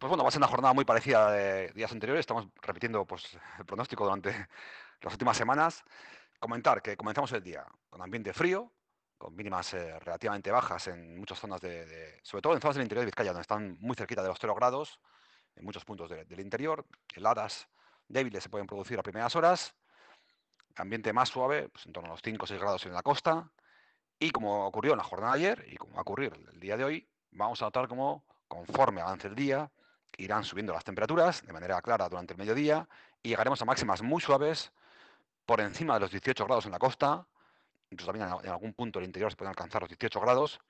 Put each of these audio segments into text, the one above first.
Pues bueno, va a ser una jornada muy parecida de días anteriores. Estamos repitiendo pues, el pronóstico durante las últimas semanas. Comentar que comenzamos el día con ambiente frío, con mínimas eh, relativamente bajas en muchas zonas de, sobre todo en zonas del interior de Vizcaya, donde están muy cerquita de los 0 grados, en muchos puntos del interior. Heladas débiles se pueden producir a primeras horas. Ambiente más suave, pues en torno a los 5 o 6 grados en la costa. Y como ocurrió en la jornada de ayer y como va a ocurrir el día de hoy, vamos a notar como conforme avance el día, irán subiendo las temperaturas de manera clara durante el mediodía y llegaremos a máximas muy suaves por encima de los 18 grados en la costa, incluso también en algún punto del interior se pueden alcanzar los 18 grados,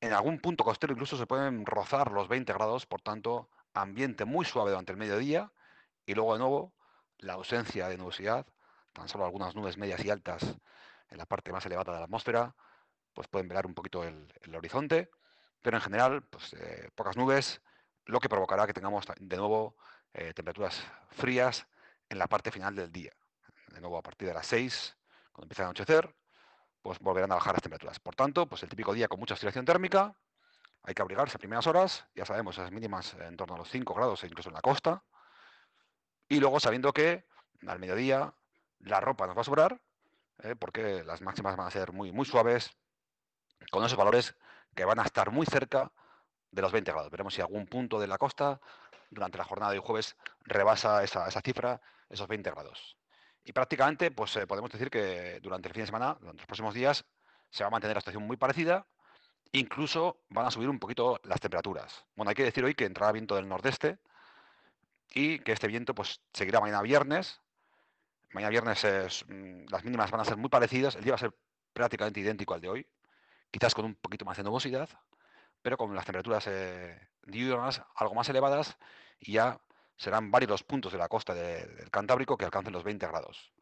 en algún punto costero incluso se pueden rozar los 20 grados, por tanto, ambiente muy suave durante el mediodía. Y luego de nuevo la ausencia de nubosidad, tan solo algunas nubes medias y altas en la parte más elevada de la atmósfera, pues pueden velar un poquito el, horizonte, pero en general, pues eh, pocas nubes, lo que provocará que tengamos de nuevo eh, temperaturas frías en la parte final del día. De nuevo, a partir de las 6, cuando empiece a anochecer, pues volverán a bajar las temperaturas. Por tanto, pues el típico día con mucha oscilación térmica, hay que abrigarse a primeras horas, ya sabemos, esas mínimas en torno a los 5 grados, incluso en la costa, y luego sabiendo que al mediodía la ropa nos va a sobrar, eh, porque las máximas van a ser muy, muy suaves, con esos valores que van a estar muy cerca de los 20 grados. Veremos si algún punto de la costa durante la jornada de jueves rebasa esa, cifra, esos 20 grados. Y prácticamente, pues eh, podemos decir que durante el fin de semana, durante los próximos días, se va a mantener la situación muy parecida. Incluso van a subir un poquito las temperaturas. Bueno, hay que decir hoy que entrará viento del nordeste y que este viento pues seguirá mañana viernes. Mañana viernes mm, las mínimas van a ser muy parecidas. El día va a ser prácticamente idéntico al de hoy, quizás con un poquito más de nubosidad pero con las temperaturas eh, diurnas algo más elevadas y ya serán varios los puntos de la costa del Cantábrico que alcancen los 20 grados.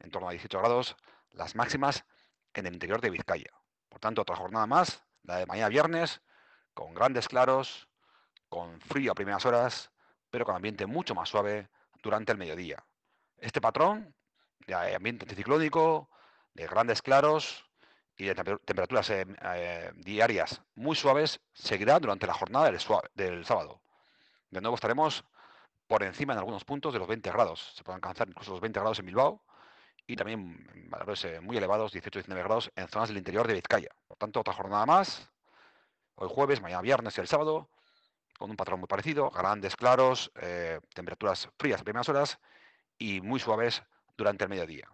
En torno a 18 grados las máximas en el interior de Vizcaya. Por tanto, otra jornada más, la de mañana viernes, con grandes claros, con frío a primeras horas, pero con ambiente mucho más suave durante el mediodía. Este patrón de ambiente anticiclónico, de grandes claros, y de temperaturas eh, eh, diarias muy suaves seguirá durante la jornada del, sábado. De nuevo estaremos por encima en algunos puntos de los 20 grados. Se pueden alcanzar incluso los 20 grados en Bilbao y también valores eh, muy elevados, 18-19 grados en zonas del interior de Vizcaya. Por tanto, otra jornada más, hoy jueves, mañana viernes y el sábado, con un patrón muy parecido, grandes claros, temperaturas frías a primeras horas y muy suaves durante el mediodía.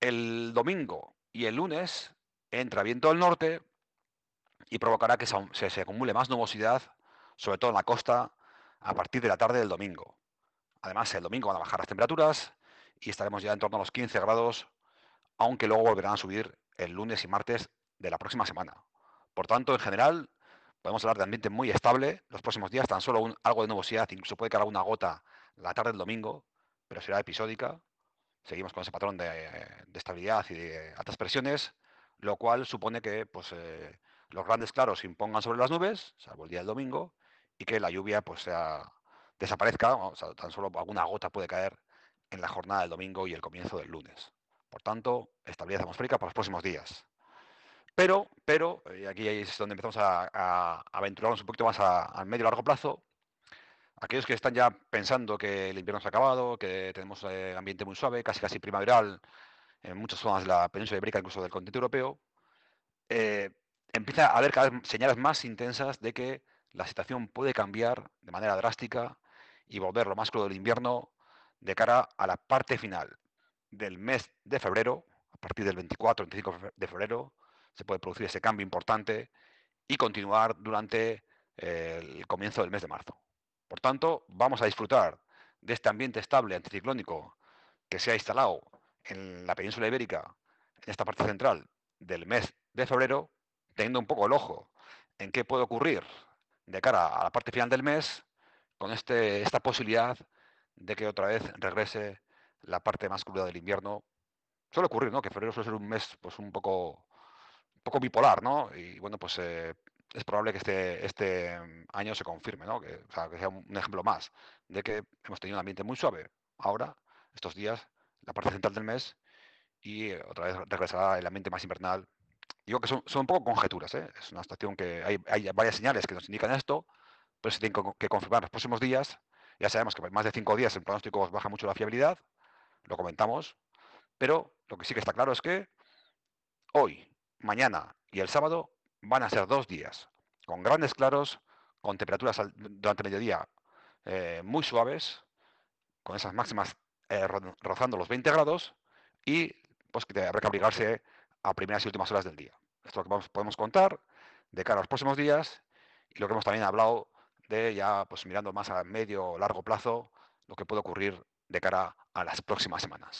El domingo y el lunes entra viento del norte y provocará que se, acumule más nubosidad, sobre todo en la costa, a partir de la tarde del domingo. Además, el domingo van a bajar las temperaturas y estaremos ya en torno a los 15 grados, aunque luego volverán a subir el lunes y martes de la próxima semana. Por tanto, en general, podemos hablar de ambiente muy estable los próximos días, tan solo algo de nubosidad, incluso puede caer alguna gota la tarde del domingo, pero será episódica. Seguimos con ese patrón de, de estabilidad y de altas presiones lo cual supone que pues, eh, los grandes claros se impongan sobre las nubes, salvo el día del domingo, y que la lluvia pues, sea, desaparezca, o sea, tan solo alguna gota puede caer en la jornada del domingo y el comienzo del lunes. Por tanto, estabilidad atmosférica para los próximos días. Pero, pero, y aquí es donde empezamos a, aventurarnos un poquito más a, medio y largo plazo, aquellos que están ya pensando que el invierno se ha acabado, que tenemos eh, ambiente muy suave, casi casi primaveral, en muchas zonas de la península ibérica, incluso del continente europeo, eh, empieza a haber cada vez señales más intensas de que la situación puede cambiar de manera drástica y volver lo más crudo del invierno de cara a la parte final del mes de febrero, a partir del 24-25 de febrero, se puede producir ese cambio importante y continuar durante eh, el comienzo del mes de marzo. Por tanto, vamos a disfrutar de este ambiente estable anticiclónico que se ha instalado en la península ibérica, en esta parte central del mes de febrero, teniendo un poco el ojo en qué puede ocurrir de cara a la parte final del mes, con este, esta posibilidad de que otra vez regrese la parte más cruda del invierno. Suele ocurrir, ¿no? Que febrero suele ser un mes pues un poco, un poco bipolar, ¿no? Y bueno, pues eh, es probable que este, este año se confirme, ¿no? Que, que sea un ejemplo más de que hemos tenido un ambiente muy suave. Ahora, estos días, la parte central del mes y eh, otra vez regresará el ambiente más invernal. Digo que son, son un poco conjeturas, ¿eh? es una estación que hay, hay, varias señales que nos indican esto, pero se tienen que confirmar los próximos días. Ya sabemos que más de cinco días el pronóstico baja mucho la fiabilidad, lo comentamos, pero lo que sí que está claro es que hoy, mañana y el sábado van a ser dos días con grandes claros, con temperaturas durante el mediodía eh, muy suaves, con esas máximas eh, rozando los 20 grados y pues que habrá que abrigarse a primeras y últimas horas del día. Esto es lo que podemos contar de cara a los próximos días y lo que hemos también hablado de ya pues mirando más a medio o largo plazo lo que puede ocurrir de cara a las próximas semanas.